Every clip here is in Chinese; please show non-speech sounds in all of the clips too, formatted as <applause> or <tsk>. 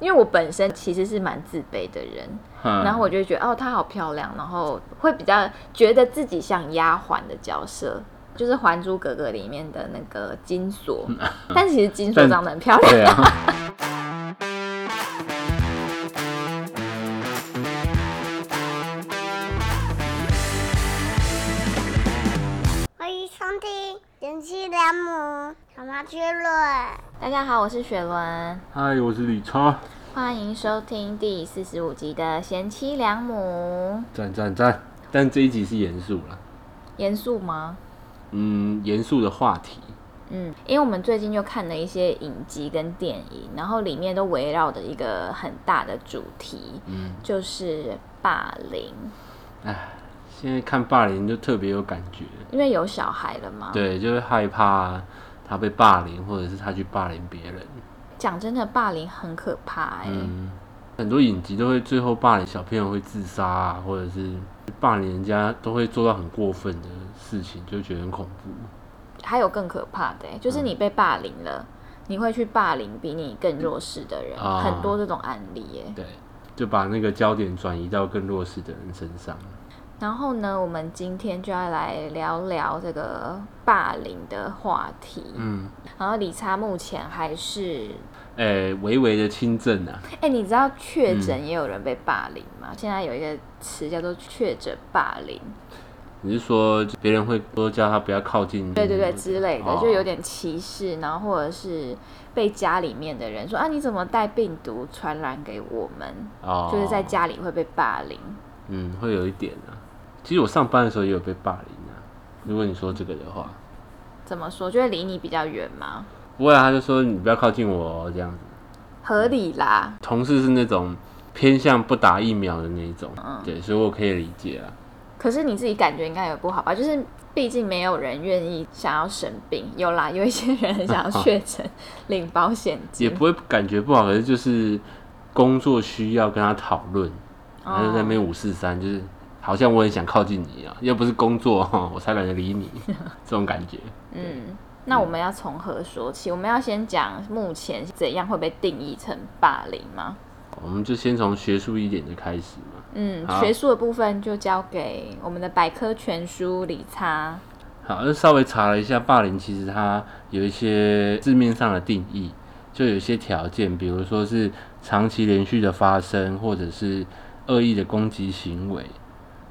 因为我本身其实是蛮自卑的人，嗯然后我就觉得哦，她好漂亮，然后会比较觉得自己像丫鬟的角色。就是《还珠格格》里面的那个金锁，但其实金锁长得很漂亮。母小麻雀论》。大家好，我是雪伦，嗨，我是李超，欢迎收听第四十五集的《贤妻良母》。赞赞赞！但这一集是严肃了，严肃吗？嗯，严肃的话题，嗯，因为我们最近就看了一些影集跟电影，然后里面都围绕着一个很大的主题，嗯，就是霸凌。哎，现在看霸凌就特别有感觉，因为有小孩了嘛，对，就会害怕他被霸凌，或者是他去霸凌别人，讲真的，霸凌很可怕哎、嗯，很多影集都会最后霸凌小朋友会自杀啊，或者是霸凌人家都会做到很过分的事情，就觉得很恐怖。还有更可怕的、欸，就是你被霸凌了，你会去霸凌比你更弱势的人，啊。很多这种案例耶、对，就把那个焦点转移到更弱势的人身上。然后呢，我们今天就要来聊聊这个霸凌的话题。嗯，然后理查目前还是，诶、微微的轻症啊，哎、你知道确嗯诊也有人被霸凌吗？现在有一个词叫做确诊霸凌，你是说别人会多叫他不要靠近？对对对之类的，哦就有点歧视，然后或者是被家里面的人说啊，你怎么带病毒传染给我们？哦，就是在家里会被霸凌。嗯，会有一点啊。其实我上班的时候也有被霸凌啊。如果你说这个的话，怎么说？就会离你比较远吗？不会啊，他就说你不要靠近我、哦、这样子。合理啦，同事是那种偏向不打疫苗的那一种，嗯对，所以我可以理解啊。可是你自己感觉应该也不好吧？就是毕竟没有人愿意想要生病，有啦，有一些人很想要确诊领保险金，也不会感觉不好，可是就是工作需要跟他讨论，哦他就在那边五四三，就是好像我很想靠近你啊，又不是工作哈，<laughs> 我才懒得理你，<laughs> 这种感觉。嗯，那我们要从何说起？我们要先讲目前怎样会被定义成霸凌吗？我们就先从学术一点的开始嘛。嗯，学术的部分就交给我们的百科全书理查。好，那稍微查了一下，霸凌其实它有一些字面上的定义，就有一些条件，比如说是长期连续的发生，或者是恶意的攻击行为，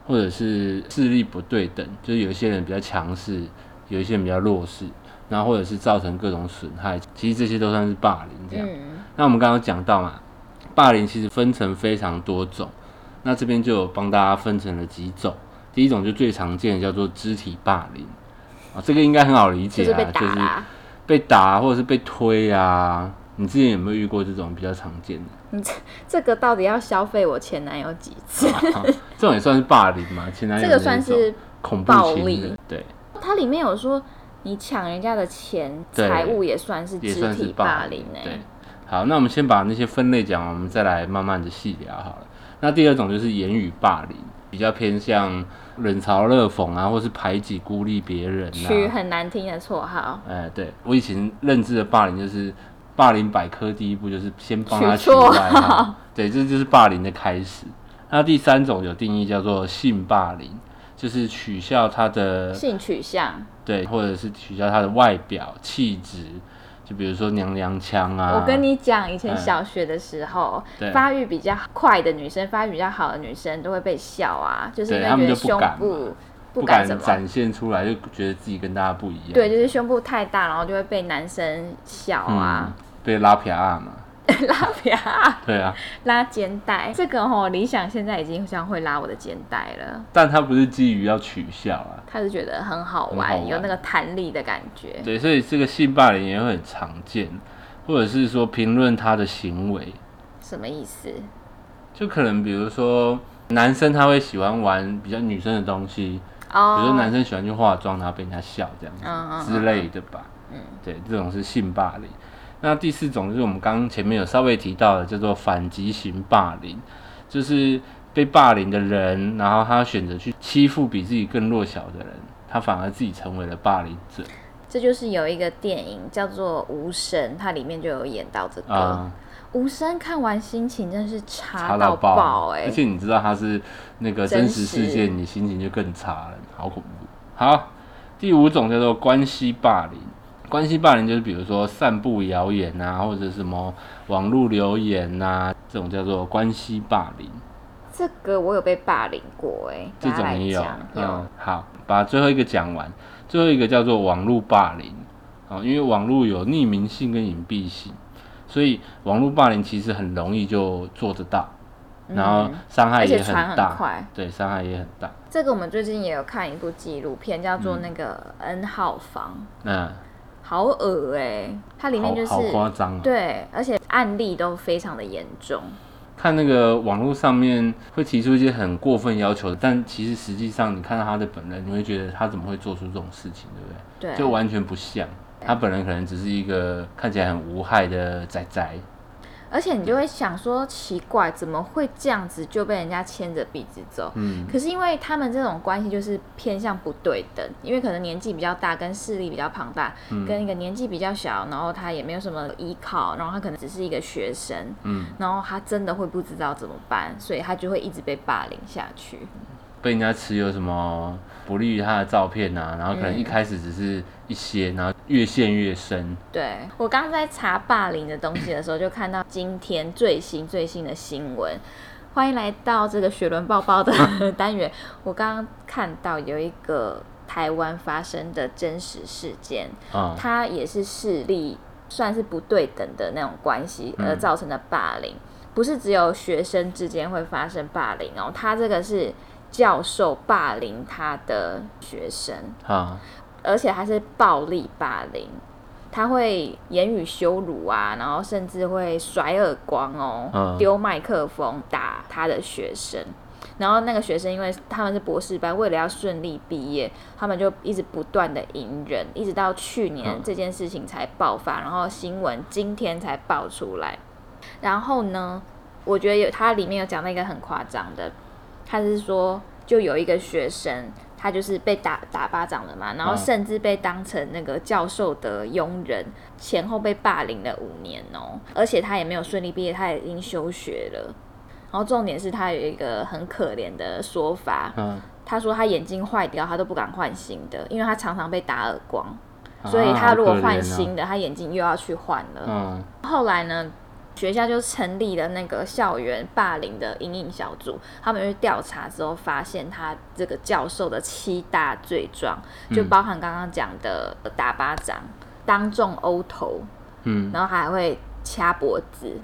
或者是势力不对等，就是有一些人比较强势，有一些人比较弱势，然后或者是造成各种损害，其实这些都算是霸凌这样。嗯，那我们刚刚讲到嘛，霸凌其实分成非常多种，那这边就有帮大家分成了几种。第一种就最常见的叫做肢体霸凌啊，这个应该很好理解啊，就是被打啦。被打或者是被推啊。你之前有没有遇过这种比较常见的？<laughs> 你这这个到底要消费我前男友几次？啊这种也算是霸凌吗？前男友这个算是恐怖暴力人，对，它里面有说你抢人家的钱对财物也算是肢体霸凌凌。哎、对，好，那我们先把那些分类讲完，我们再来慢慢的细聊好了。那第二种就是言语霸凌，比较偏向冷嘲热讽啊，或是排挤孤立别人啊。取很难听的绰号，哎、对我以前认知的霸凌就是霸凌百科第一步就是先帮他取取绰外号，<laughs> 对，这就是霸凌的开始。那第三种有定义叫做性霸凌，就是取笑他的性取向，对，或者是取消他的外表、气质，就比如说娘娘腔啊。我跟你讲，以前哎小学的时候，对发育比较快的女生，发育比较好的女生都会被笑啊，就是他们为觉得胸就不敢部不敢。展现出来，就觉得自己跟大家不一样。对，就是胸部太大，然后就会被男生笑嗯，啊，被拉皮啊嘛。<laughs> 拉皮啊对啊，拉肩带。这个吼，理想现在已经像会拉我的肩带了。但他不是基于要取笑啊。他是觉得很好玩，好玩有那个弹力的感觉。对，所以这个性霸凌也会很常见，或者是说评论他的行为，什么意思？就可能比如说男生他会喜欢玩比较女生的东西，哦比如说男生喜欢去化妆，然后被人家笑这样子。之类的吧。嗯，对，这种是性霸凌。那第四种就是我们刚刚前面有稍微提到的，叫做反击型霸凌，就是被霸凌的人，然后他选择去欺负比自己更弱小的人，他反而自己成为了霸凌者这就是有一个电影叫做《无声》，它里面就有演到这个。啊。无声看完心情真是差差到爆，爆哎、而且你知道他是那个真实事真件，你心情就更差了，好恐怖。好，第五种叫做关系霸凌。关系霸凌就是比如说散布谣言啊，或者什么网络留言啊、这种叫做关系霸凌。这个我有被霸凌过哎、这种也有，有嗯，好，把最后一个讲完。最后一个叫做网络霸凌，啊，因为网络有匿名性跟隐蔽性，所以网络霸凌其实很容易就做得到，然后伤害也很大，快。对，伤害也很大。这个我们最近也有看一部纪录片，叫嗯做那个 N 号房，那好恶哎、它里面就是好好夸张啊！对，而且案例都非常的严重。看那个网络上面会提出一些很过分要求，但其实实际上你看到他的本人，你会觉得他怎么会做出这种事情，对不对？对，就完全不像。他本人可能只是一个看起来很无害的仔仔，而且你就会想说，奇怪，怎么会这样子就被人家牵着鼻子走？嗯，可是因为他们这种关系就是偏向不对等，因为可能年纪比较大，跟势力比较庞大，嗯跟一个年纪比较小，然后他也没有什么依靠，然后他可能只是一个学生，嗯，然后他真的会不知道怎么办，所以他就会一直被霸凌下去。被人家持有什么不利于他的照片啊，然后可能一开始只是一些，然后越陷越深。对我刚刚在查霸凌的东西的时候，就看到今天最新最新的新闻。欢迎来到这个雪伦抱抱的 <laughs> 单元。我刚刚看到有一个台湾发生的真实事件，啊、它也是势力算是不对等的那种关系而造成的霸凌，不是只有学生之间会发生霸凌哦，他这个是教授霸凌他的学生。啊，而且还是暴力霸凌，他会言语羞辱啊，然后甚至会甩耳光哦嗯，丢、麦克风打他的学生。然后那个学生，因为他们是博士班，为了要顺利毕业，他们就一直不断的隐忍，一直到去年嗯这件事情才爆发，然后新闻今天才爆出来。然后呢，我觉得有他里面有讲到一个很夸张的，他是说就有一个学生，他就是被打打巴掌了嘛，然后嗯甚至被当成那个教授的佣人，前后被霸凌了五年哦，而且他也没有顺利毕业，他已经休学了。然后重点是他有一个很可怜的说法，嗯，他说他眼睛坏掉，他都不敢换新的，因为他常常被打耳光，啊所以他如果换新的，他眼睛又要去换了。嗯。后来呢，学校就成立了那个校园霸凌的阴影小组，他们去调查之后发现，他这个教授的七大罪状，就包含刚刚讲的打巴掌、当众殴头，嗯，然后还会掐脖子，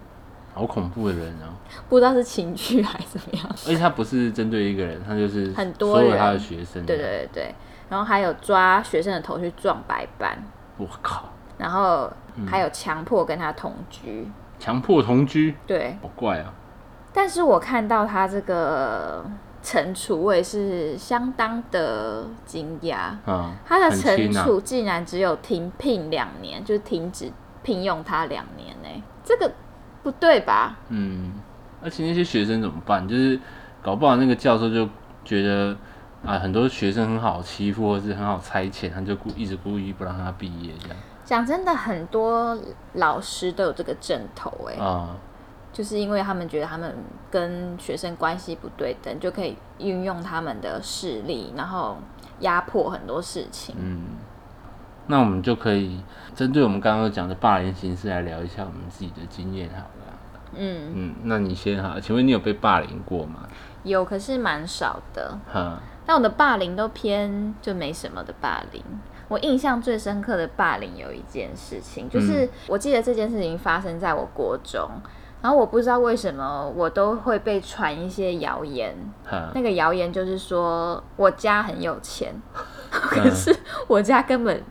好恐怖的人啊！不知道是情绪还是怎么样。而且他不是针对一个人，他就是很多所有他的学生。对对，对对，然后还有抓学生的头去撞白板，我靠，然后还有强迫跟他同居。强迫同居，对，好怪啊！但是我看到他这个惩处，我也是相当的惊讶。啊，他的惩处竟然只有停聘两年，就是停止聘用他两年呢、这个不对吧？嗯，而且那些学生怎么办？就是搞不好那个教授就觉得啊，很多学生很好欺负，或是很好差遣，他就故一直故意不让他毕业这样讲真的，很多老师都有这个阵头哎、啊。就是因为他们觉得他们跟学生关系不对等，就可以运用他们的势力，然后压迫很多事情。嗯，那我们就可以针对我们刚刚讲的霸凌形式来聊一下我们自己的经验好了。嗯，嗯，那你先好，请问你有被霸凌过吗？有，可是蛮少的。哈，但我的霸凌都偏就没什么的霸凌。我印象最深刻的霸凌有一件事情，就是我记得这件事情发生在我国中，然后我不知道为什么我都会被传一些谣言，那个谣言就是说我家很有钱，<laughs> 可是我家根本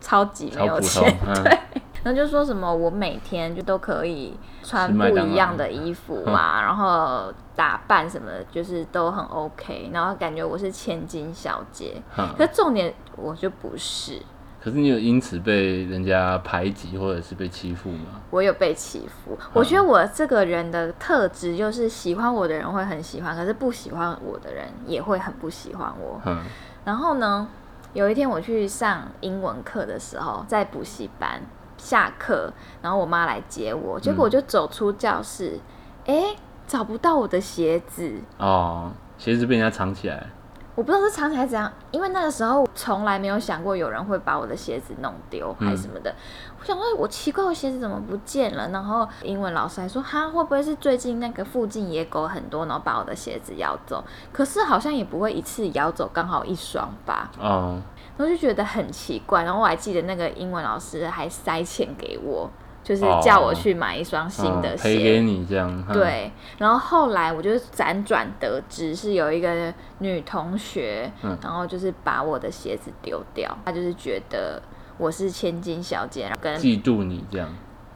超级没有钱对。然后就说什么我每天就都可以穿不一样的衣服啊，<laughs> 然后打扮什么的，就是都很 OK，然后感觉我是千金小姐。可是重点我就不是，可是你有因此被人家排挤或者是被欺负吗？我有被欺负。我觉得我这个人的特质就是喜欢我的人会很喜欢，可是不喜欢我的人也会很不喜欢我。嗯然后呢，有一天我去上英文课的时候，在补习班，下课，然后我妈来接我，结果我就走出教室，哎、找不到我的鞋子，哦，鞋子被人家藏起来，我不知道是藏起来怎样，因为那个时候从来没有想过有人会把我的鞋子弄丢还是什么的。我想说，我奇怪，我鞋子怎么不见了？然后英文老师还说，哈，会不会是最近那个附近野狗很多，然后把我的鞋子咬走？可是好像也不会一次咬走刚好一双吧。哦，然后就觉得很奇怪，然后我还记得那个英文老师还塞钱给我，就是哦叫我去买一双新的嗯鞋。赔给你这样，嗯，对，然后后来我就辗转得知是有一个女同学，嗯然后就是把我的鞋子丢掉，她就是觉得我是千金小姐，然后跟嫉妒你这样，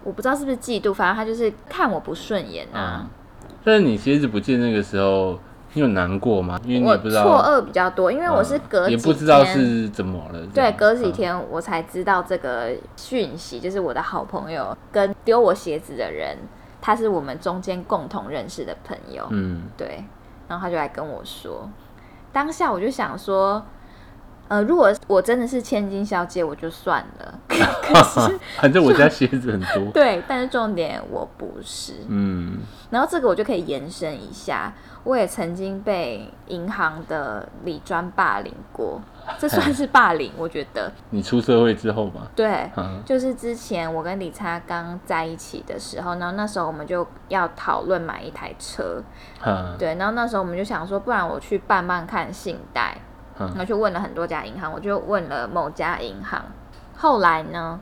我不知道是不是嫉妒，反正她就是看我不顺眼啊。嗯。但是你鞋子不见那个时候，你有难过吗？因为你不知道，错愕比较多，因为我是嗯隔几天、也不知道是怎么了，对，隔几。嗯天我才知道这个讯息，就是我的好朋友跟丢我鞋子的人，他是我们中间共同认识的朋友。嗯，对，然后他就来跟我说，当下我就想说，呃，如果我真的是千金小姐，我就算了。<laughs> 可是，<laughs> 反正我家鞋子很多。<laughs> 对，但是重点我不是。嗯，然后这个我就可以延伸一下，我也曾经被银行的理专霸凌过，这算是霸凌，我觉得。你出社会之后吗，对，嗯就是之前我跟李差刚在一起的时候，然后那时候我们就要讨论买一台车，嗯对，然后那时候我们就想说，不然我去办办看信贷，然后嗯就问了很多家银行，我就问了某家银行，后来呢，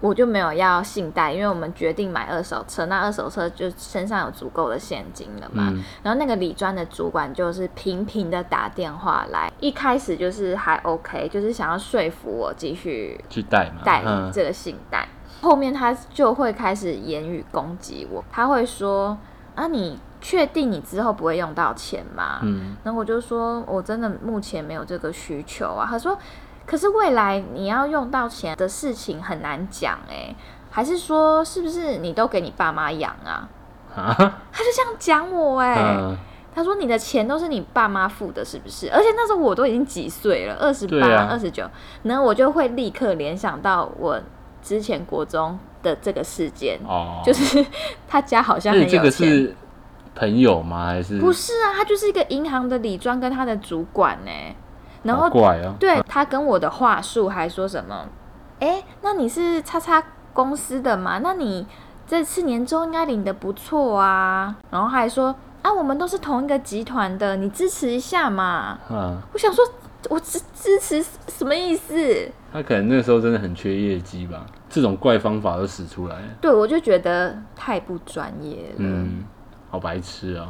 我就没有要信贷，因为我们决定买二手车，那二手车就身上有足够的现金了嘛。嗯然后那个理专的主管就是频频的打电话来，一开始就是还 OK，就是想要说服我继续去贷嘛，贷嗯这个信贷。后面他就会开始言语攻击我，他会说：“啊，你确定你之后不会用到钱吗？”嗯然后我就说：“我真的目前没有这个需求啊。”他说：“可是未来你要用到钱的事情很难讲哎、还是说是不是你都给你爸妈养啊？”啊，他就这样讲我哎、嗯，他说你的钱都是你爸妈付的，是不是？而且那时候我都已经几岁了，二十八、二十九，然后我就会立刻联想到我之前国中的这个事件，哦，就是 <laughs> 他家好像很有钱。个是朋友吗？还是不是啊，他就是一个银行的理专跟他的主管呢、然后怪啊，对他跟我的话术还说什么？哎、那你是叉叉公司的嘛？那你这次年终应该领的不错啊。然后还说啊，我们都是同一个集团的，你支持一下嘛。嗯，我想说，我支支持什么意思？他可能那时候真的很缺业绩吧，这种怪方法都使出来，对我就觉得太不专业了。嗯，好白痴哦。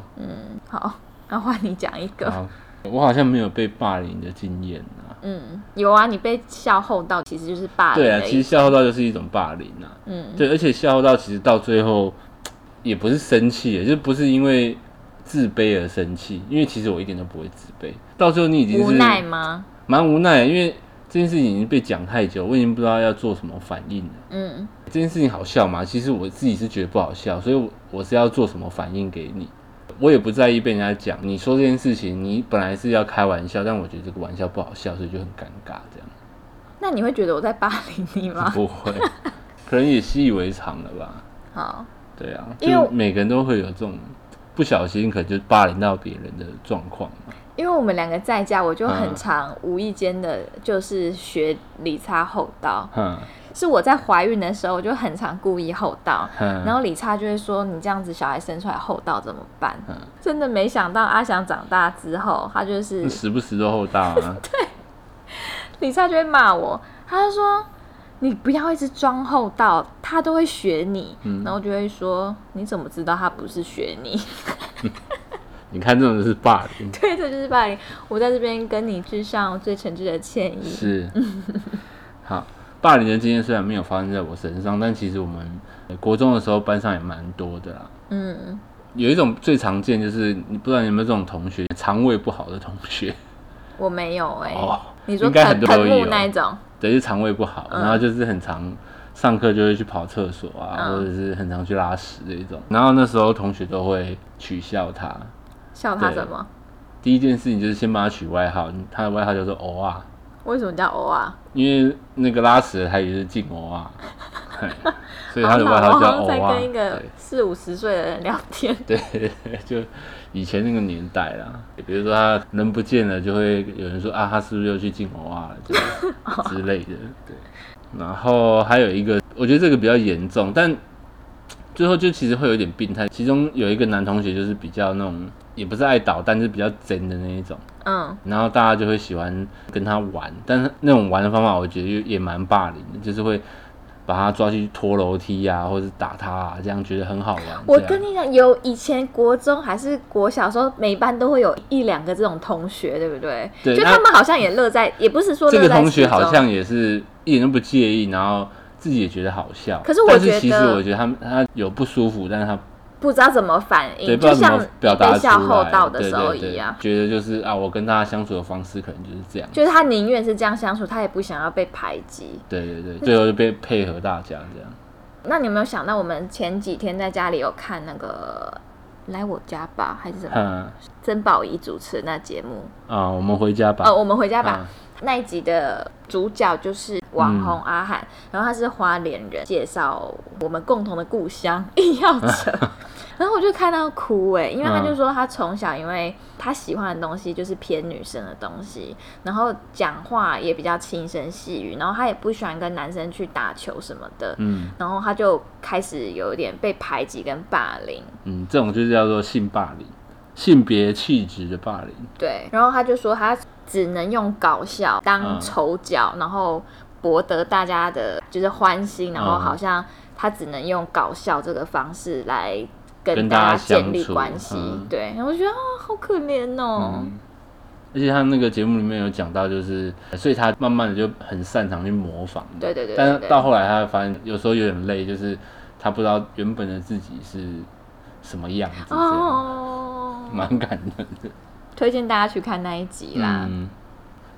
好，那换你讲一个。好，我好像没有被霸凌的经验啊。嗯，有啊，你被笑后到其实就是霸凌对啊，其实笑后到就是一种霸凌啊。嗯，对，而且笑后到其实到最后 <tsk> 也不是生气，就不是因为自卑而生气，因为其实我一点都不会自卑。到最后你已经无是奈吗？蛮无奈，因为这件事情已经被讲太久，我已经不知道要做什么反应了。嗯，这件事情好笑吗？其实我自己是觉得不好笑，所以我我是要做什么反应给你。我也不在意被人家讲，你说这件事情，你本来是要开玩笑，但我觉得这个玩笑不好笑，所以就很尴尬，这样那你会觉得我在霸凌你吗？<laughs> 不会，可能也习以为常了吧？好，对啊，因为就每个人都会有这种不小心可能就霸凌到别人的状况嘛。因为我们两个在家，我就很嗯常无意间的，就是学理查后道。嗯是我在怀孕的时候，我就很常故意后道，嗯，然后理查就会说：“你这样子小孩生出来后道怎么办？”嗯真的没想到阿翔长大之后，他就是时不时都后道啊。<laughs> 对理查就会骂我，他就说：“你不要一直装厚道，他都会学你。嗯然后就会说：“你怎么知道他不是学你？” <laughs> <laughs> 你看这种就是霸凌，<laughs> 对，这就是霸凌。我在这边跟你致上最诚挚的歉意。是。<laughs> 好，霸凌的经验虽然没有发生在我身上，但其实我们呃国中的时候班上也蛮多的啦。嗯，有一种最常见就是，你不知道你有没有这种同学，肠胃不好的同学，我没有哎、哦你说应该很多都有那一种，对，是肠胃不好，嗯然后就是很常上课就会去跑厕所啊，嗯或者是很常去拉屎这一种。然后那时候同学都会取笑他，笑他什么？第一件事情就是先帮他取外号，他的外号叫做“欧啊为什么叫偶啊？”，因为那个拉屎的台语是进欧啊，<laughs> 所以他的外号叫欧啊。跟一个四五十岁的人聊天。对 <laughs> 就以前那个年代啦。比如说他人不见了，就会有人说啊，他是不是又去进欧啊了，就 <laughs> 之类的。对，然后还有一个，我觉得这个比较严重，但最后就其实会有点病态。其中有一个男同学就是比较那种，也不是爱捣但，是比较真的那一种。嗯，然后大家就会喜欢跟他玩，但是那种玩的方法，我觉得也也蛮霸凌的，就是会把他抓去拖楼梯啊，或者是打他啊，这样觉得很好玩。我跟你讲，有以前国中还是国小时候，每班都会有一两个这种同学，对不对？就对就他们好像也乐在，也不是说这个同学好像也是一点都不介意，然后自己也觉得好笑。可是我觉得是其实我觉得他他有不舒服，但是他不知道怎么反对应，就像不知道怎么表达笑后来到的时候一样。觉得就是啊，我跟大家相处的方式可能就是这样。就是他宁愿是这样相处，他也不想要被排挤。对对对，最后就被配合大家这样。那你有没有想到，我们前几天在家里有看那个《来我家吧》还是什么？嗯曾宝仪主持那节目？啊，我们回家吧。呃，我们回家吧。嗯那一集的主角就是网红阿汉，然后他是花莲人，介绍我们共同的故乡硬要扯，<laughs> 然后我就看到哭哎，因为他就说他从小因为他喜欢的东西就是偏女生的东西，然后讲话也比较轻声细语，然后他也不喜欢跟男生去打球什么的，嗯。然后他就开始有一点被排挤跟霸凌，嗯，这种就是叫做性霸凌，性别气质的霸凌。对，然后他就说他只能用搞笑当嗯丑角，然后博得大家的就是欢心，然后嗯好像他只能用搞笑这个方式来跟跟大家建立关系。嗯对，我觉得啊，好可怜哦。嗯，而且他那个节目里面有讲到，就是所以他慢慢的就很擅长去模仿。对对对但到后来，他会发现有时候有点累，就是他不知道原本的自己是什么样子，哦，蛮感人的。推荐大家去看那一集啦。嗯，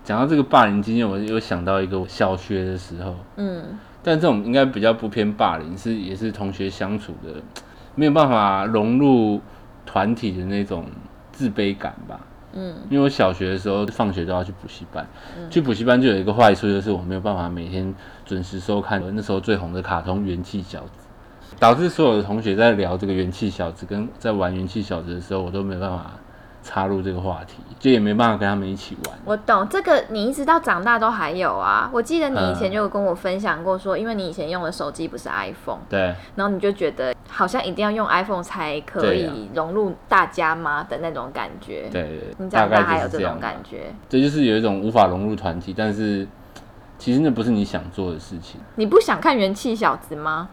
讲到这个霸凌经验，我又想到一个我小学的时候，嗯。但这种应该比较不偏霸凌，是也是同学相处的，没有办法融入团体的那种自卑感吧。嗯。因为我小学的时候放学都要去补习班，去补习班就有一个坏处，就是我没有办法每天准时收看那时候最红的卡通《元气小子》，导致所有的同学在聊这个元气小子跟在玩元气小子的时候，我都没办法插入这个话题，就也没办法跟他们一起玩。我懂这个，你一直到长大都还有啊。我记得你以嗯前就有跟我分享过说，因为你以前用的手机不是 iPhone，对，然后你就觉得好像一定要用 iPhone 才可以融入大家吗的那种感觉。对对，你大概长大还有这种感。觉？这就是有一种无法融入团体，但是其实那不是你想做的事情，你不想看元气小子吗？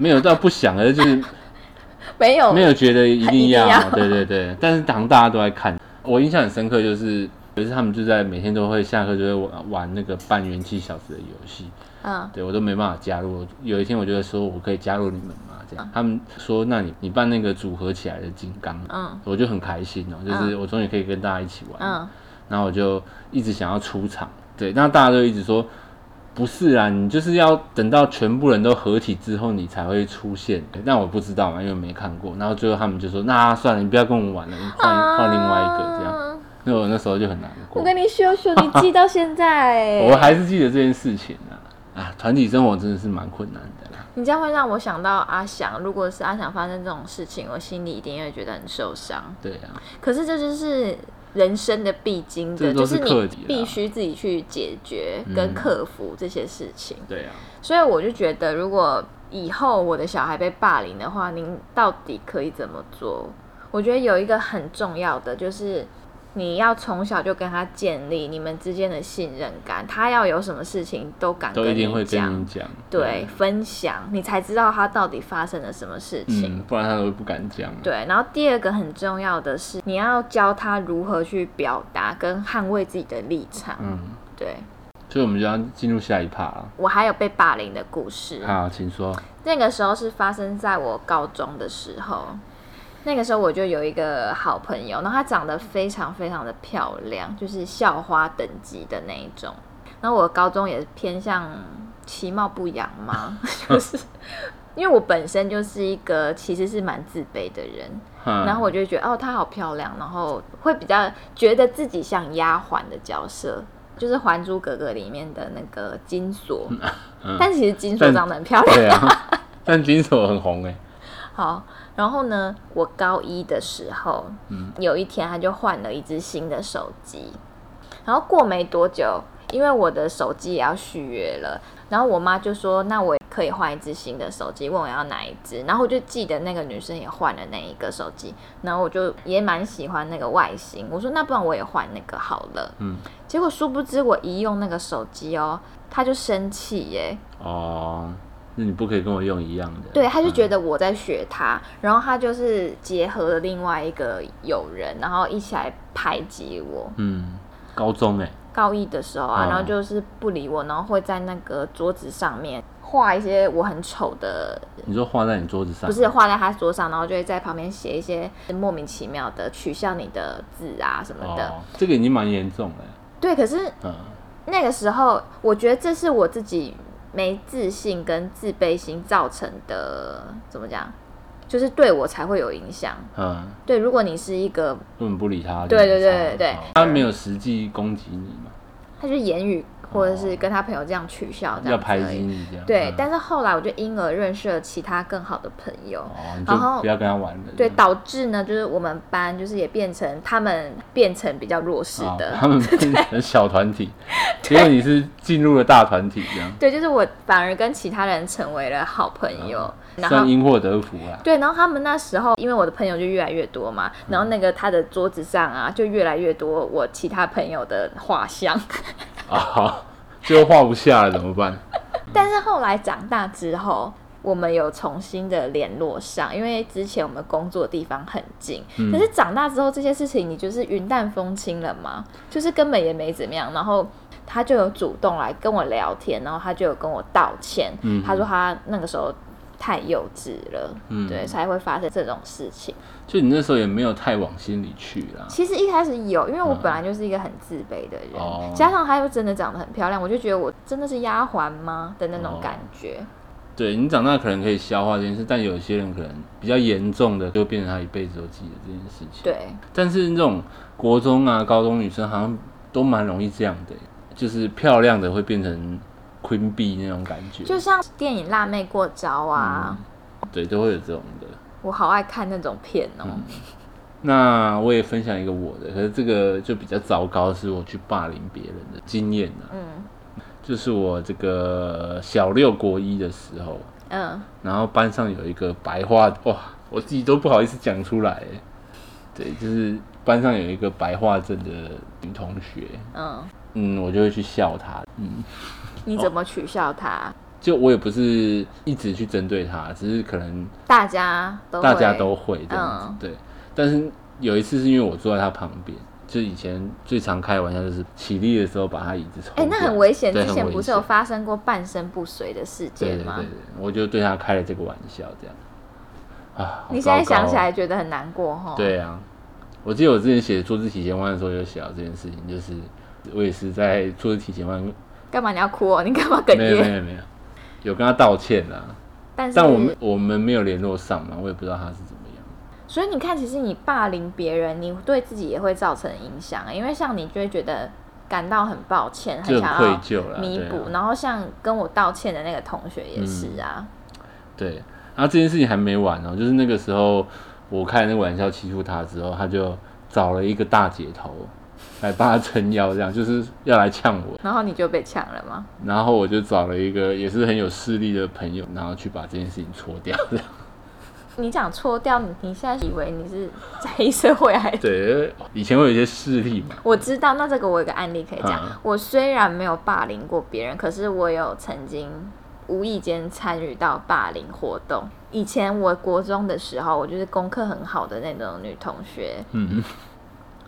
没有到不想，而就是 <laughs> 没有，没有觉得一定要，<laughs> 一定要。<laughs> 对对对。但是好像大家都在看，我印象很深刻，就是有一次他们就在每天都会下课就会玩玩那个扮元气小子的游戏，嗯。对我都没办法加入。有一天我就会说，我可以加入你们吗？这样，他们说，那你你扮那个组合起来的金刚，嗯。我就很开心哦、就是我终于可以跟大家一起玩。嗯，然后我就一直想要出场，对，那大家都一直说不是啊，你就是要等到全部人都合体之后，你才会出现。但我不知道嘛，因为没看过。然后最后他们就说，那算了，你不要跟我们玩了，你换换另外一个这样。啊那我那时候就很难过我，跟你秀秀，你记到现在，<laughs> 我还是记得这件事情啊。啊，团体生活真的是蛮困难的啦。你这样会让我想到阿翔。如果是阿翔发生这种事情，我心里一定会觉得很受伤。对啊，可是这就是人生的必经的，就是是你必须自己去解决跟嗯克服这些事情。对啊，所以我就觉得，如果以后我的小孩被霸凌的话，您到底可以怎么做？我觉得有一个很重要的就是。你要从小就跟他建立你们之间的信任感，他要有什么事情都敢跟都一定会跟你，讲。对，分享，你才知道他到底发生了什么事情。嗯，不然他都不敢讲。对，然后第二个很重要的是，你要教他如何去表达跟捍卫自己的立场。嗯，对所以我们就要进入下一趴了。我还有被霸凌的故事，好，请说。那个时候是发生在我高中的时候。那个时候我就有一个好朋友，然后她长得非常非常的漂亮，就是校花等级的那一种。然后我高中也偏向其貌不扬嘛，<laughs> 就是因为我本身就是一个其实是蛮自卑的人，嗯然后我就觉得哦她好漂亮，然后会比较觉得自己像丫鬟的角色，就是《还珠格格》里面的那个金锁，嗯。但其实金锁长得很漂亮。对啊，但金锁很红哎、<laughs> 好，然后呢，我高一的时候，嗯。有一天他就换了一只新的手机，然后过没多久，因为我的手机也要续约了，然后我妈就说，那我也可以换一只新的手机，问我要哪一只，然后我就记得那个女生也换了那一个手机，然后我就也蛮喜欢那个外形，我说那不然我也换那个好了，嗯，结果殊不知我一用那个手机哦，他就生气耶，哦，那你不可以跟我用一样的。对，他就觉得我在学他，然后他就是结合了另外一个友人，然后一起来排挤我。嗯，高中哎、高一的时候啊，然后就是不理我，然后会在那个桌子上面画一些我很丑的，你说画在你桌子上，不是画在他桌上，然后就会在旁边写一些莫名其妙的取笑你的字啊什么的。这个已经蛮严重了、对，可是嗯，那个时候，我觉得这是我自己没自信跟自卑心造成的，怎么讲？就是对我才会有影响。嗯，对，如果你是一个，根本不理他。对对对对他没有实际攻击你嘛，他就言语或者是跟他朋友这样取笑这要排样子而已。挤你这样。对，嗯。但是后来我就因而认识了其他更好的朋友，哦，然后不要跟他玩了。对，导致呢，就是我们班就是也变成他们变成比较弱势哦的，他们 <laughs> 变成小团体，结果你是进入了大团体这样，对，就是我反而跟其他人成为了好朋友，算因祸得福啊。对，然后他们那时候因为我的朋友就越来越多嘛，嗯然后那个他的桌子上啊就越来越多我其他朋友的画像，啊，<laughs> 最后画不下了怎么办？<laughs> 但是后来长大之后。我们有重新的联络上，因为之前我们工作的地方很近，嗯可是长大之后这些事情你就是云淡风轻了嘛，就是根本也没怎么样。然后他就有主动来跟我聊天，然后他就有跟我道歉，嗯他说他那个时候太幼稚了，嗯对，才会发生这种事情。就你那时候也没有太往心里去啦。其实一开始有，因为我本来就是一个很自卑的人，哦加上她又真的长得很漂亮，我就觉得我真的是丫鬟吗的那种感觉。对你长大可能可以消化这件事，但有些人可能比较严重的，就变成他一辈子都记得这件事情。对，但是那种国中啊、高中女生好像都蛮容易这样的，就是漂亮的会变成 Queen Bee 那种感觉，就像电影《辣妹过招》啊，对，都会有这种的。我好爱看那种片哦、嗯。那我也分享一个我的，可是这个就比较糟糕，是我去霸凌别人的经验啊。嗯。就是我这个小六国一的时候，嗯，然后班上有一个白话，哇，我自己都不好意思讲出来。对，就是班上有一个白化症的女同学，嗯，嗯，我就会去笑她，嗯，你怎么取笑他？就我也不是一直去针对他，只是可能大家都大家都会这样子，嗯对。但是有一次是因为我坐在他旁边，就以前最常开的玩笑就是起立的时候把他椅子抽哎、掉，那很危险。之前不是有发生过半身不遂的事件吗？对对对对，我就对他开了这个玩笑，这样啊。你现在想起来觉得很难过哈？，对啊，我记得我之前写坐姿体前弯的时候有写到这件事情，就是我也是在坐姿体前弯，没干嘛你要哭哦？你干嘛哽有没咽？有没有，有跟他道歉啦，但是，但我们我们没有联络上嘛，我也不知道他是怎么样。所以你看，其实你霸凌别人，你对自己也会造成影响，因为像你就会觉得感到很抱歉，就很想要愧疚啦弥补。啊然后像跟我道歉的那个同学也是啊，对，然后这件事情还没完哦，就是那个时候我开那个玩笑欺负他之后，他就找了一个大姐头来帮他撑腰，这样 <laughs> 就是要来呛我。然后你就被呛了吗？然后我就找了一个也是很有势力的朋友，然后去把这件事情搓掉。这样 <laughs> 你讲搓掉，你你现在以为你是在黑社会还是？对，以前会有一些势力嘛，我知道，那这个我有个案例可以讲。嗯我虽然没有霸凌过别人，可是我有曾经无意间参与到霸凌活动。以前我国中的时候，我就是功课很好的那种女同学，嗯，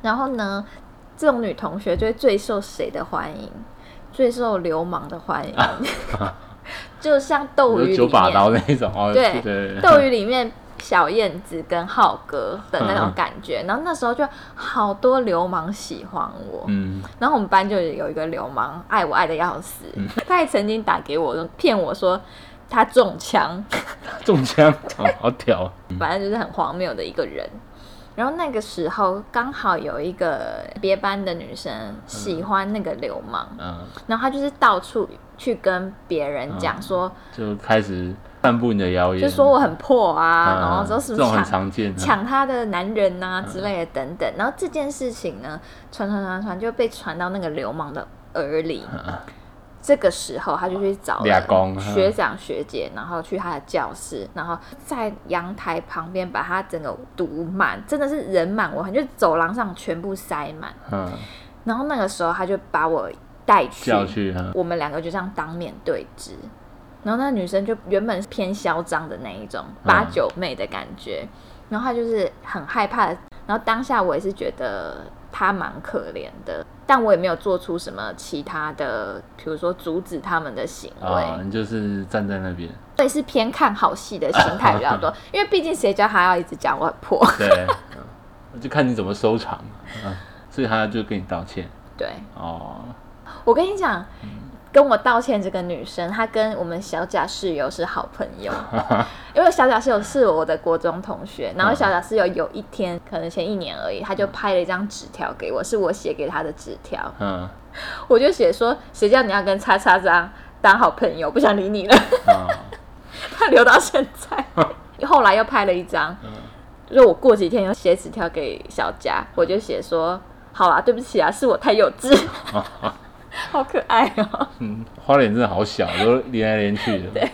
然后呢，这种女同学就会最受谁的欢迎？最受流氓的欢迎，<laughs> 就像斗鱼九把刀，那一种哦，对对，斗鱼里面小燕子跟浩哥的那种嗯感觉。然后那时候就好多流氓喜欢我，嗯，然后我们班就有一个流氓，爱我爱的要死，他还曾经打给我骗我说他中枪，<laughs> 中枪，哦，好屌，反正就是很荒谬的一个人。然后那个时候刚好有一个别班的女生喜欢那个流氓，嗯，然后她就是到处去跟别人讲说，就开始散布你的谣言，就说我很破啊，嗯。然后说什么这种很抢常见啊，抢他的男人呐、之类的等等。然后这件事情呢，传传传传就被传到那个流氓的耳里。这个时候，他就去找学长学姐，然后去他的教室，然后在阳台旁边把他整个堵满，真的是人满为患，就走廊上全部塞满。嗯，然后那个时候，他就把我带去，我们两个就这样当面对质。然后那女生就原本是偏嚣张的那一种八九妹的感觉，然后她就是很害怕的。然后当下我也是觉得她蛮可怜的，但我也没有做出什么其他的，比如说阻止他们的行为。啊，你就是站在那边，所以是偏看好戏的心态比较多，<laughs> 因为毕竟谁叫他要一直讲我很破？对，嗯就看你怎么收场，嗯，所以他就跟你道歉，对，哦，我跟你讲，跟我道歉这个女生，她跟我们小贾室友是好朋友，<laughs> 因为小贾室友是我的国中同学，然后小贾室友有一天，可能前一年而已，他就拍了一张纸条给我，是我写给他的纸条，嗯，我就写说，谁叫你要跟叉叉张当好朋友，不想理你了，啊，<laughs> 他留到现在，<laughs> 后来又拍了一张，就我过几天又写纸条给小贾，我就写说，好啦，对不起啊，是我太幼稚，<laughs> 好可爱哦、嗯，花脸真的好小，都连来连去的，对。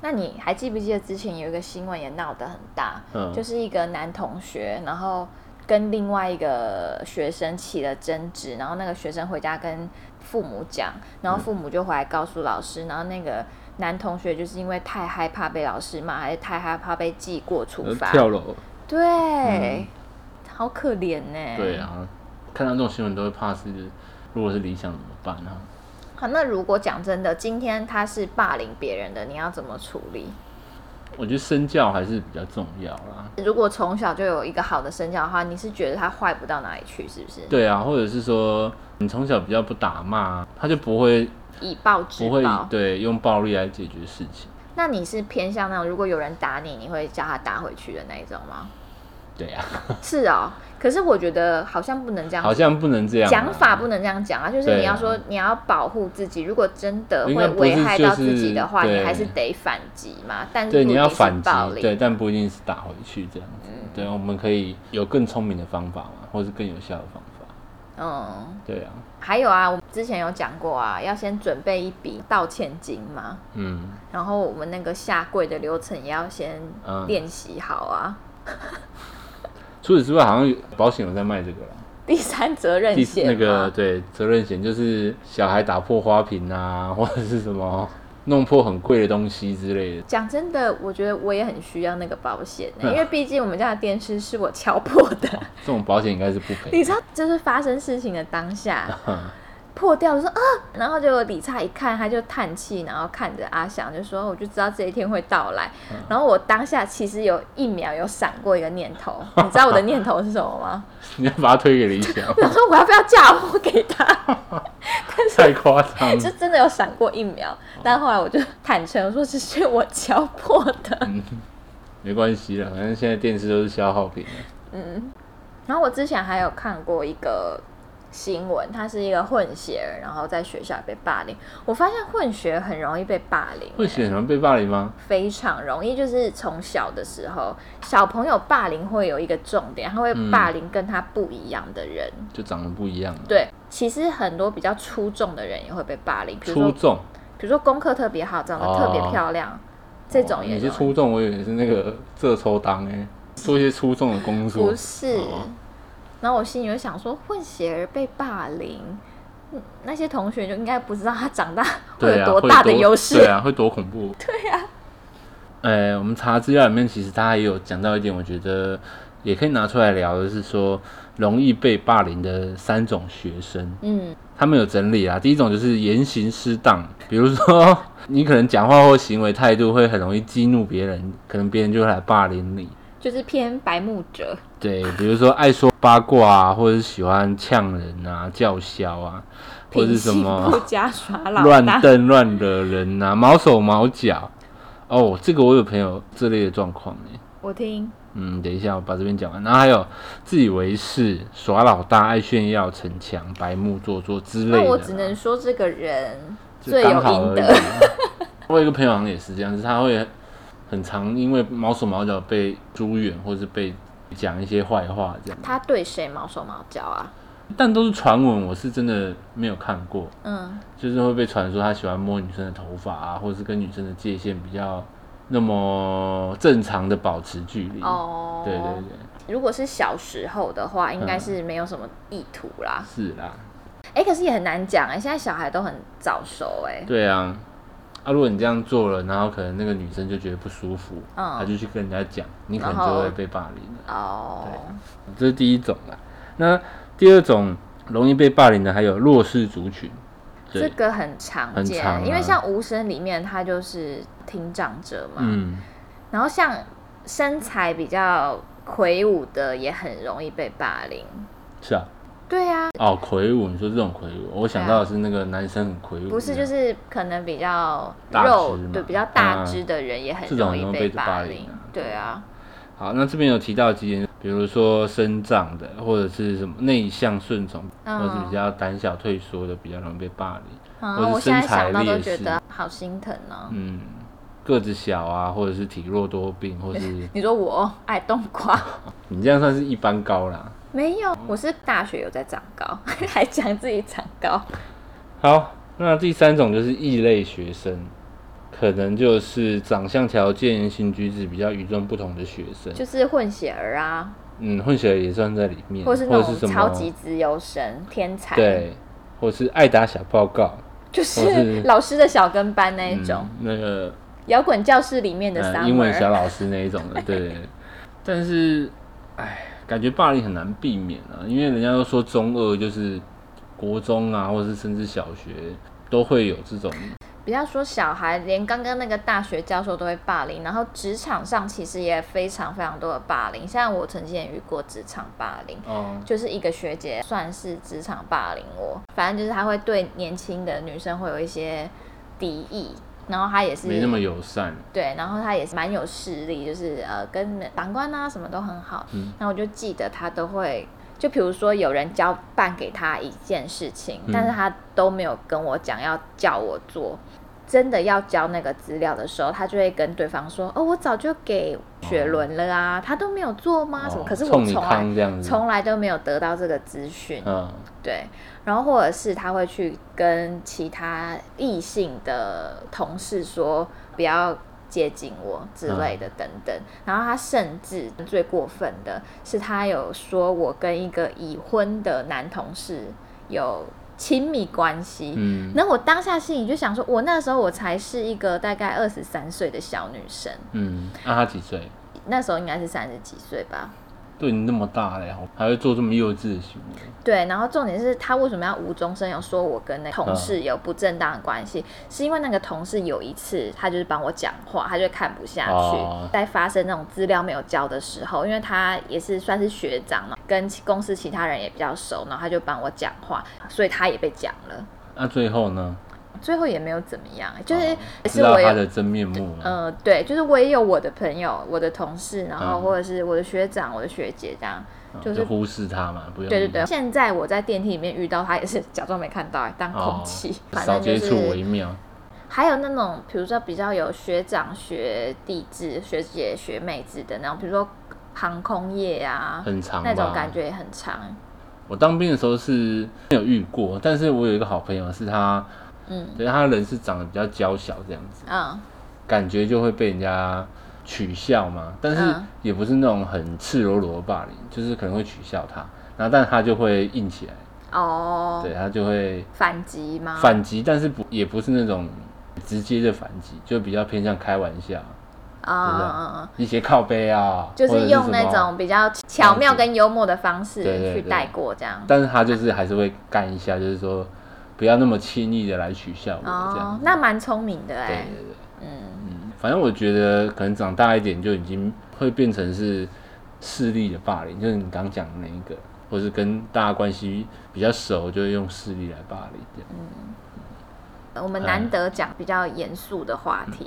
那你还记不记得之前有一个新闻也闹得很大，嗯。就是一个男同学，然后跟另外一个学生起了争执，然后那个学生回家跟父母讲，然后父母就回来告诉老师，然后那个男同学就是因为太害怕被老师骂，还是太害怕被记过处呃罚，跳楼，对，好可怜呢。对。啊，看到这种新闻都会怕是，如果是理想怎么办啊？好，那如果讲真的，今天他是霸凌别人的，你要怎么处理？我觉得身教还是比较重要啦。如果从小就有一个好的身教的话，你是觉得他坏不到哪里去，是不是？对啊，或者是说你从小比较不打骂，他就不会以暴制不会暴。对用暴力来解决事情。那你是偏向那种，如果有人打你，你会叫他打回去的那一种吗？对啊，是哦，可是我觉得好像不能这样好像不能这样啊。讲法不能这样讲啊，就是你要说你要保护自己，如果真的会危害到自己的话，就是你还是得反击嘛。但是对，你要反击对，但不一定是打回去这样子。嗯对，我们可以有更聪明的方法嘛，或是更有效的方法。嗯，对啊，还有啊，我们之前有讲过啊，要先准备一笔道歉金嘛，嗯，然后我们那个下跪的流程也要先嗯练习好啊。除此之外，好像有保险有在卖这个了。第三责任险那个对责任险就是小孩打破花瓶啊，或者是什么弄破很贵的东西之类的。讲真的，我觉得我也很需要那个保险、欸因为毕竟我们家的电视是我敲破的。这种保险应该是不赔。<laughs> 你知道，就是发生事情的当下 <laughs> 破掉了，说啊，然后就李差一看，他就叹气，然后看着阿翔就说：“我就知道这一天会到来。嗯然后我当下其实有一秒有闪过一个念头，<laughs> 你知道我的念头是什么吗？<laughs> 你要把他推给李翔，我说我要不要嫁祸给他？<laughs> 太夸张了。就真的有闪过一秒，但后来我就坦诚我说这是我敲破的。嗯没关系了，反正现在电视都是消耗品了。嗯，然后我之前还有看过一个新闻，他是一个混血儿，然后在学校被霸凌。我发现混血很容易被霸凌、混血容易被霸凌吗？非常容易，就是从小的时候，小朋友霸凌会有一个重点，他会嗯霸凌跟他不一样的人。就长得不一样。对，其实很多比较出众的人也会被霸凌，比如说出众，比如说功课特别好，长得特别哦漂亮，这种也你是出众，我以为是那个 <laughs> 这抽当哎、做一些出众的工作。不是。哦然后我心里就想说，混血儿被霸凌，嗯那些同学就应该不知道他长大会有多大的优势。对啊，会多恐怖。<laughs> 对啊。呃，我们查资料里面，其实他也有讲到一点，我觉得也可以拿出来聊的是说，容易被霸凌的三种学生。嗯，他们有整理啊，第一种就是言行失当，比如说 <laughs> 你可能讲话或行为态度会很容易激怒别人，可能别人就会来霸凌你。就是偏白目者。对，比如说爱说八卦啊，或者是喜欢呛人啊、叫嚣啊，或者什么乱大。瞪、乱惹人啊、毛手毛脚。哦，这个我有朋友这类的状况哎，我听，嗯，等一下，我把这边讲完。然后还有自以为是、耍老大、爱炫耀、逞强、白目、做作之类的。那我只能说这个人就罪有应得。<laughs> 我有一个朋友好像也是这样子，他会很常因为毛手毛脚被疏远，或是被讲一些坏话这样。他对谁毛手毛脚啊？但都是传闻，我是真的没有看过。嗯，就是会被传说他喜欢摸女生的头发啊，或者是跟女生的界限比较那么正常的保持距离。哦，对对对，如果是小时候的话，应该嗯是没有什么意图啦。是啦，哎、可是也很难讲哎、现在小孩都很早熟哎、对啊。啊，如果你这样做了，然后可能那个女生就觉得不舒服，嗯她就去跟人家讲，你可能就会被霸凌了。哦，这是第一种啦。那第二种容易被霸凌的还有弱势族群，这对，个很常见，常啊因为像无声里面他就是听障者嘛，嗯，然后像身材比较魁梧的也很容易被霸凌。是啊。对啊，哦，魁梧，你说这种魁梧，我想到的是那个男生很魁梧，不是就是可能比较肉对比较大啊只的人也很容易被霸霸凌啊对啊，好，那这边有提到几点，比如说生长的，或者是什么内向顺从，嗯或者是比较胆小退缩的，比较容易被霸凌。啊，我现在想到都觉得好心疼哦。嗯，个子小啊，或者是体弱多病，或是 <laughs> 你说我爱冬瓜？<laughs> 你这样算是一般高啦。没有，我是大学有在长高，<laughs> 还讲自己长高。好，那第三种就是异类学生，可能就是长相条件、言行举止比较与众不同的学生。就是混血儿啊，嗯，混血儿也算在里面，或是那种什么超级资优生、天才，，对，或是爱打小报告就是是 <laughs> 老师的小跟班那一种，嗯、那个摇滚教室里面的呃 summer，、英文小老师那一种的，对。<laughs> 但是，哎，感觉霸凌很难避免啊，因为人家都说中二就是国中啊，或者是甚至小学都会有这种，不要说小孩，连刚刚那个大学教授都会霸凌，然后职场上其实也非常非常多的霸凌。像我曾经也遇过职场霸凌，哦，就是一个学姐算是职场霸凌我，反正就是她会对年轻的女生会有一些敌意，然后他也是没那么友善，对，然后他也是蛮有势力，就是呃跟长官啊什么都很好。嗯然后我就记得他都会，就比如说有人交办给他一件事情，嗯但是他都没有跟我讲要叫我做。真的要交那个资料的时候，他就会跟对方说：“哦，我早就给雪伦了啊，他都没有做吗？什么？哦可是我从来从来都没有得到这个资讯。嗯，对，然后或者是他会去跟其他异性的同事说不要接近我之类的等等，然后他甚至最过分的是，他有说我跟一个已婚的男同事有亲密关系。嗯然后我当下心里就想说，我那时候我才是一个大概二十三岁的小女生，嗯，那、她几岁？那时候应该是三十几岁吧。对你那么大了，还会做这么幼稚的行为，对，然后重点是他为什么要无中生有说我跟那同事有不正当的关系，是因为那个同事有一次他就是帮我讲话，他就看不下去，哦在发生那种资料没有交的时候，因为他也是算是学长嘛，跟公司其他人也比较熟，然后他就帮我讲话，所以他也被讲了，那、最后呢？最后也没有怎么样，就是也是我有。他的真面目吗？呃，对，就是我也有我的朋友、我的同事，然后嗯或者是我的学长、我的学姐这样，嗯就是就忽视他嘛，不用对对对，现在我在电梯里面遇到他，也是假装没看到，当空气。他，反正就少接触为是妙。还有那种，比如说比较有学长学弟制、学姐学妹制的那种，比如说航空业啊，很长那种感觉也很长。我当兵的时候是没有遇过，但是我有一个好朋友是他，嗯。对他人是长得比较娇小这样子，嗯。感觉就会被人家取笑嘛，但是嗯。也不是那种很赤裸裸的霸凌，就是可能会取笑他，然后但他就会硬起来，哦，对他就会反击吗？反击，但是不也不是那种直接的反击，就比较偏向开玩笑，啊一些靠背啊，就是用那种比较巧妙跟幽默的方式去带过这样。但是他就是还是会干一下，就是说不要那么轻易的来取笑我这样子，。哦那蛮聪明的对哎。对对对，嗯，嗯，反正我觉得可能长大一点就已经会变成是势力的霸凌，就是你刚讲的那一个，或是跟大家关系比较熟，就会用势力来霸凌这样。我们难得讲比较严肃的话题。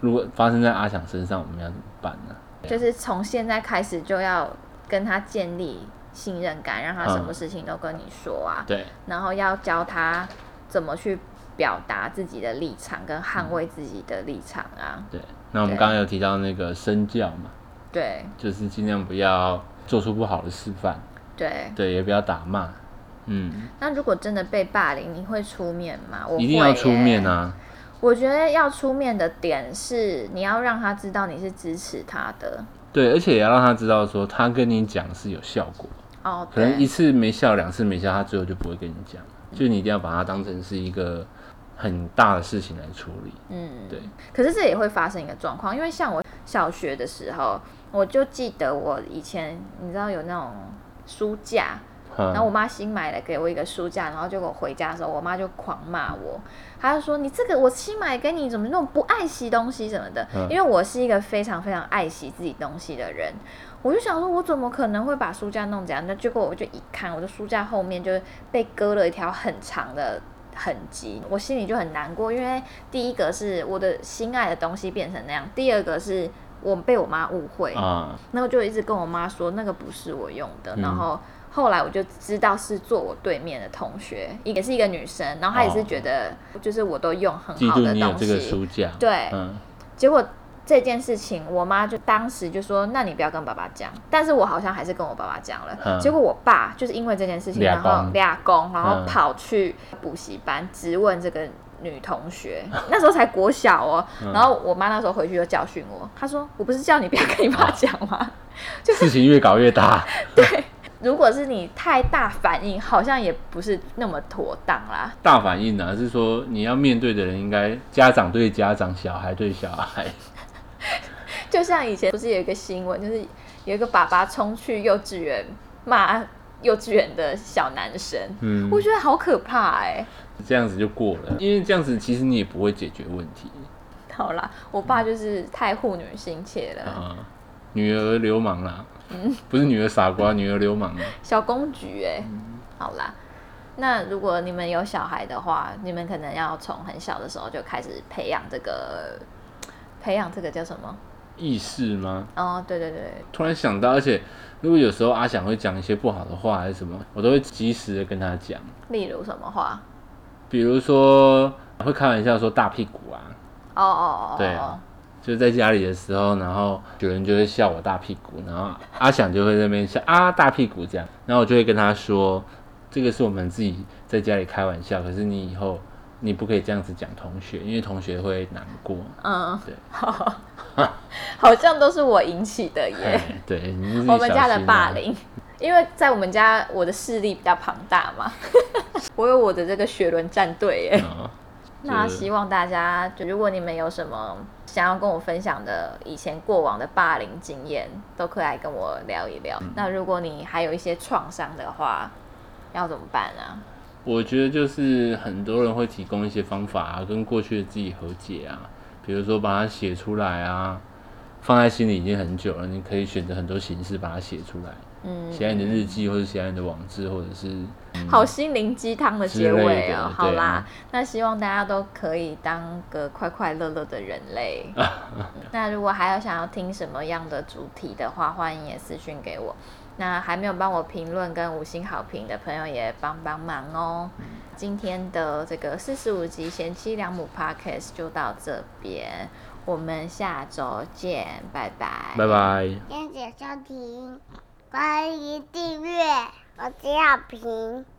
如果发生在阿翔身上，我们要怎么办呢？就是从现在开始就要跟他建立信任感，让他什么事情都跟你说啊，对，然后要教他怎么去表达自己的立场跟捍卫自己的立场啊，对。那我们刚刚有提到那个身教嘛，对。就是尽量不要做出不好的示范，对。对，也不要打骂，嗯，那如果真的被霸凌，你会出面吗？我一定要出面啊！啊，我觉得要出面的点是，你要让他知道你是支持他的。对，而且也要让他知道说他跟你讲是有效果，哦，可能一，次没笑，两次没笑，他最后就不会跟你讲，就你一定要把它当成是一个很大的事情来处理，嗯，对。可是这也会发生一个状况，因为像我小学的时候，我就记得我以前，你知道有那种书架，然后嗯，我妈新买了给我一个书架，然后结果回家的时候，我妈就狂骂我，她就说你这个我新买给你，怎么那种不爱惜东西什么的？嗯因为我是一个非常非常爱惜自己东西的人，我就想说，我怎么可能会把书架弄这样？那结果我就一看，我的书架后面就被割了一条很长的。痕迹，我心里就很难过，因为第一个是我的心爱的东西变成那样，第二个是我被我妈误会，啊，那我就一直跟我妈说那个不是我用的，嗯然后后来我就知道是坐我对面的同学，也是一个女生，然后她也是觉得就是我都用很好的东西，书架，对，嗯，结果这件事情我妈就当时就说，那你不要跟爸爸讲，但是我好像还是跟我爸爸讲了，嗯。结果我爸就是因为这件事情，然后公俩公，然后嗯跑去补习班质问这个。女同学。<laughs> 那时候才国小哦，嗯。然后我妈那时候回去就教训我，她说：“我不是叫你不要跟你爸讲吗？<laughs> 就是事情越搞越大，<laughs> 对。如果是你太大反应，好像也不是那么妥当啦。大反应呢、是说你要面对的人应该家长对家长，小孩对小孩，就像以前不是有一个新闻，就是有一个爸爸冲去幼稚园骂幼稚园的小男生，嗯，我觉得好可怕哎、这样子就过了，因为这样子其实你也不会解决问题好啦，我爸就是太护女心切了，啊。女儿流氓啦，嗯不是女儿傻瓜，女儿流氓啊。小公举哎、嗯好啦。那如果你们有小孩的话，你们可能要从很小的时候就开始培养这个，培养这个叫什么？意识吗？哦，对对对，突然想到，而且如果有时候阿翔会讲一些不好的话还是什么，我都会及时的跟他讲。例如什么话？比如说会开玩笑说大屁股啊，哦哦哦，对啊，就是在家里的时候，然后有人就会笑我大屁股，然后阿翔就会在那边笑啊大屁股这样，然后我就会跟他说，这个是我们自己在家里开玩笑，可是你以后你不可以这样子讲同学，因为同学会难过。嗯，对，<laughs> <laughs> 好像都是我引起的耶。哎对，我们家的霸凌，因为在我们家我的势力比较庞大嘛，<laughs> 我有我的这个雪轮战队耶。嗯那希望大家，就如果你们有什么想要跟我分享的以前过往的霸凌经验，都可以来跟我聊一聊。那如果你还有一些创伤的话，要怎么办啊？我觉得就是很多人会提供一些方法啊，跟过去的自己和解啊，比如说把它写出来啊，放在心里已经很久了，你可以选择很多形式把它写出来，嗯，写在你的日记，或者写在你的网志，或者是好心灵鸡汤的结尾之类的哦。好啦那希望大家都可以当个快快乐乐的人类。<laughs> 那如果还有想要听什么样的主题的话，欢迎也私讯给我。那还没有帮我评论跟五星好评的朋友也帮帮忙哦。今天的这个四十五集贤妻良母 Podcast 就到这边，我们下周见，拜拜，拜拜。谢谢收听，欢迎订阅，我是小平。